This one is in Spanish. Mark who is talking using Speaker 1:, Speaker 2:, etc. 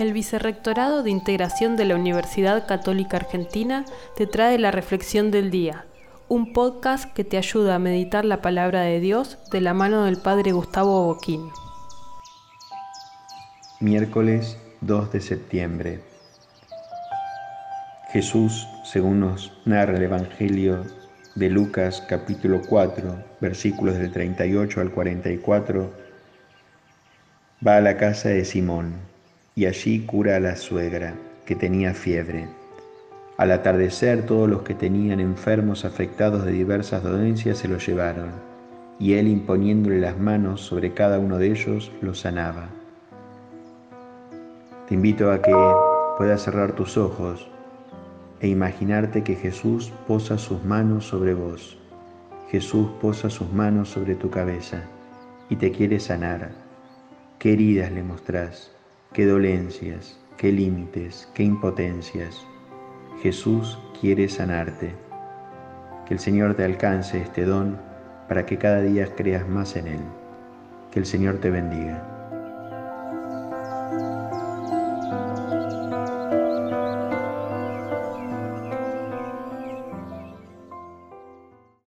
Speaker 1: El Vicerrectorado de Integración de la Universidad Católica Argentina te trae la Reflexión del Día, un podcast que te ayuda a meditar la palabra de Dios de la mano del Padre Gustavo Boquín.
Speaker 2: Miércoles 2 de septiembre. Jesús, según nos narra el Evangelio de Lucas capítulo 4, versículos del 38 al 44, va a la casa de Simón y allí cura a la suegra, que tenía fiebre. Al atardecer todos los que tenían enfermos afectados de diversas dolencias se los llevaron, y él imponiéndole las manos sobre cada uno de ellos los sanaba. Te invito a que puedas cerrar tus ojos e imaginarte que Jesús posa sus manos sobre vos. Jesús posa sus manos sobre tu cabeza y te quiere sanar. ¿Qué heridas le mostrás? Qué dolencias, qué límites, qué impotencias. Jesús quiere sanarte. Que el Señor te alcance este don para que cada día creas más en Él. Que el Señor te bendiga.